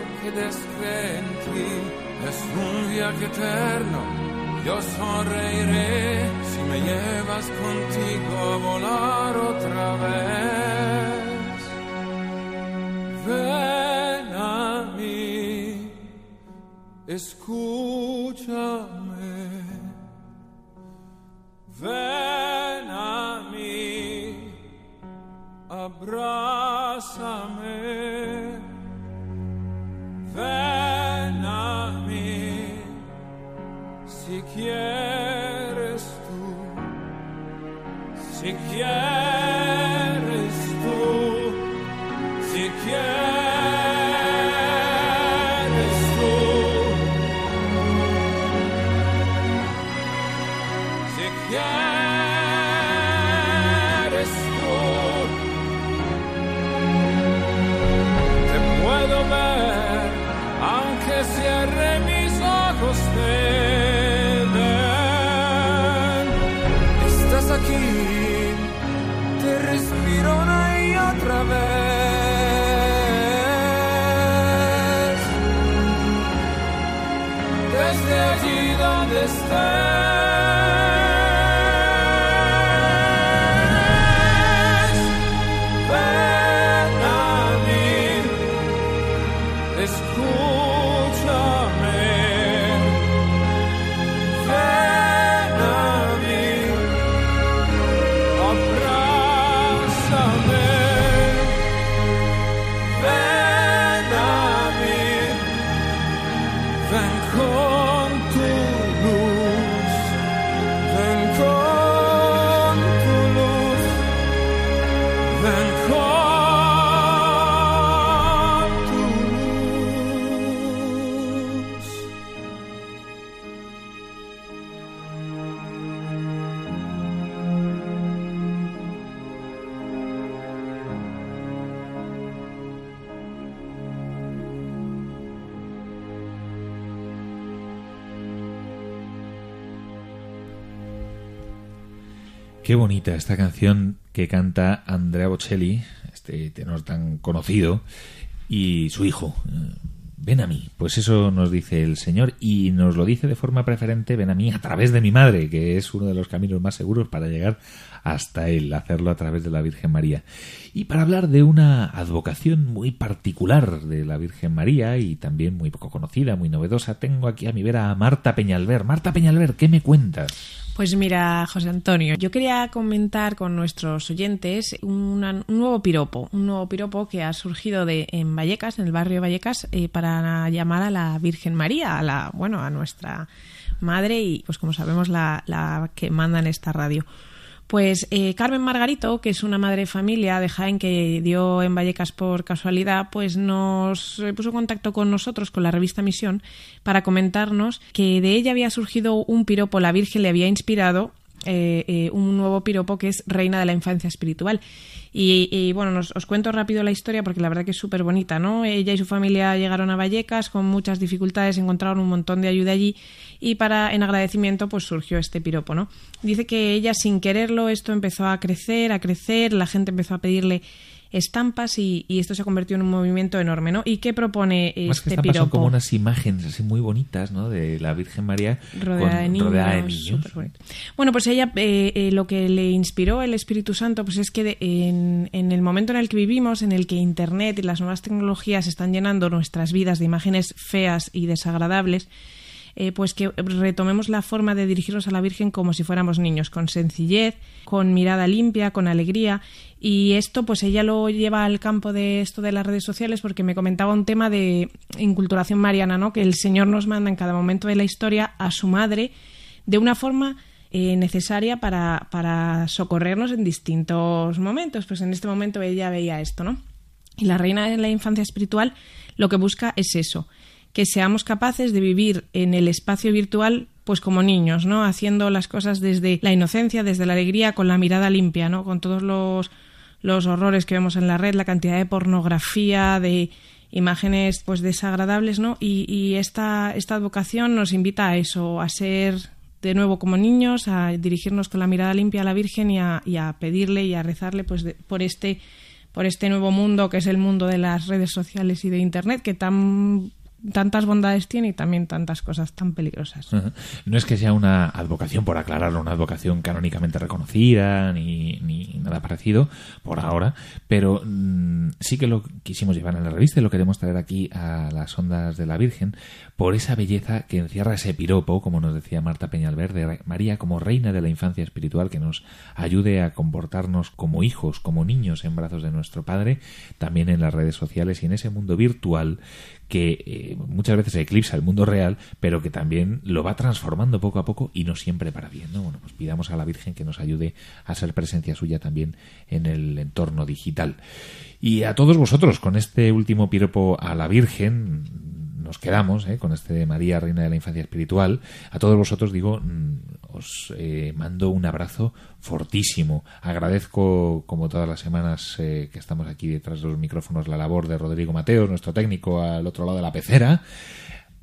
Paso que des en ti. Es un viaje eterno yo sonreiré si me llevas contigo a volar otra vez. Ven a mí, escúchame. Ven a mí, abrázame. A si quieres tú, si quieres donde estés. Qué bonita esta canción que canta Andrea Bocelli, este tenor tan conocido, y su hijo, eh, ven a mí. Pues eso nos dice el Señor y nos lo dice de forma preferente, ven a mí a través de mi madre, que es uno de los caminos más seguros para llegar hasta Él, hacerlo a través de la Virgen María. Y para hablar de una advocación muy particular de la Virgen María y también muy poco conocida, muy novedosa, tengo aquí a mi vera a Marta Peñalver. Marta Peñalver, ¿qué me cuentas? Pues mira, José Antonio, yo quería comentar con nuestros oyentes un nuevo piropo, un nuevo piropo que ha surgido de, en Vallecas, en el barrio de Vallecas, eh, para llamar a la Virgen María, a la, bueno, a nuestra madre y, pues como sabemos, la, la que manda en esta radio. Pues eh, Carmen Margarito, que es una madre de familia de Jaén que dio en Vallecas por casualidad, pues nos eh, puso en contacto con nosotros, con la revista Misión, para comentarnos que de ella había surgido un piropo, la Virgen le había inspirado eh, un nuevo piropo que es Reina de la Infancia Espiritual. Y, bueno, os cuento rápido la historia porque la verdad que es súper bonita, ¿no? Ella y su familia llegaron a Vallecas con muchas dificultades, encontraron un montón de ayuda allí y para en agradecimiento pues surgió este piropo, ¿no? Dice que ella sin quererlo esto empezó a crecer, a crecer, la gente empezó a pedirle estampas y, esto se convirtió en un movimiento enorme, ¿no? ¿Y qué propone este que piropo? Son como unas imágenes así muy bonitas, ¿no? De la Virgen María rodeada, de, niños, Bueno, pues ella eh, eh, lo que le inspiró el Espíritu Santo, pues es que en, en el momento en el que vivimos, en el que Internet y las nuevas tecnologías están llenando nuestras vidas de imágenes feas y desagradables, eh, pues que retomemos la forma de dirigirnos a la Virgen como si fuéramos niños, con sencillez, con mirada limpia, con alegría. Y esto, pues ella lo lleva al campo de esto de las redes sociales porque me comentaba un tema de inculturación mariana, ¿no? Que el Señor nos manda en cada momento de la historia a su madre de una forma eh, necesaria para, para socorrernos en distintos momentos. Pues en este momento ella veía esto, ¿no? Y la reina de la infancia espiritual lo que busca es eso, que seamos capaces de vivir en el espacio virtual pues como niños, ¿no? Haciendo las cosas desde la inocencia, desde la alegría, con la mirada limpia, ¿no? Con todos los, los horrores que vemos en la red, la cantidad de pornografía, de imágenes pues desagradables, ¿no? Y, esta, esta advocación nos invita a eso, a ser de nuevo como niños, a dirigirnos con la mirada limpia a la Virgen y a, y a pedirle y a rezarle pues por este por este nuevo mundo que es el mundo de las redes sociales y de internet que tan tantas bondades tiene y también tantas cosas tan peligrosas. No es que sea una advocación, por aclararlo, una advocación canónicamente reconocida ni, ni nada parecido por ahora, pero mm, sí que lo quisimos llevar en la revista y lo queremos traer aquí a las ondas de la Virgen por esa belleza que encierra ese piropo, como nos decía Marta Peñalver, de María como reina de la infancia espiritual que nos ayude a comportarnos como hijos, como niños en brazos de nuestro Padre, también en las redes sociales y en ese mundo virtual que eh, muchas veces eclipsa el mundo real, pero que también lo va transformando poco a poco y no siempre para bien. ¿no? Bueno, pues pidamos a la Virgen que nos ayude a ser presencia suya también en el entorno digital. Y a todos vosotros, con este último piropo a la Virgen, quedamos ¿eh? con este María, Reina de la Infancia Espiritual. A todos vosotros digo, mm, os eh, mando un abrazo fortísimo. Agradezco, como todas las semanas eh, que estamos aquí detrás de los micrófonos, la labor de Rodrigo Mateo, nuestro técnico al otro lado de la pecera.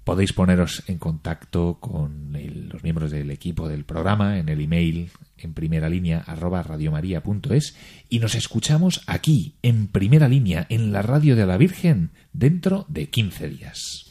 Podéis poneros en contacto con los miembros del equipo del programa en el email en primera línea arroba radiomaria.es y nos escuchamos aquí en primera línea en la radio de la Virgen dentro de 15 días.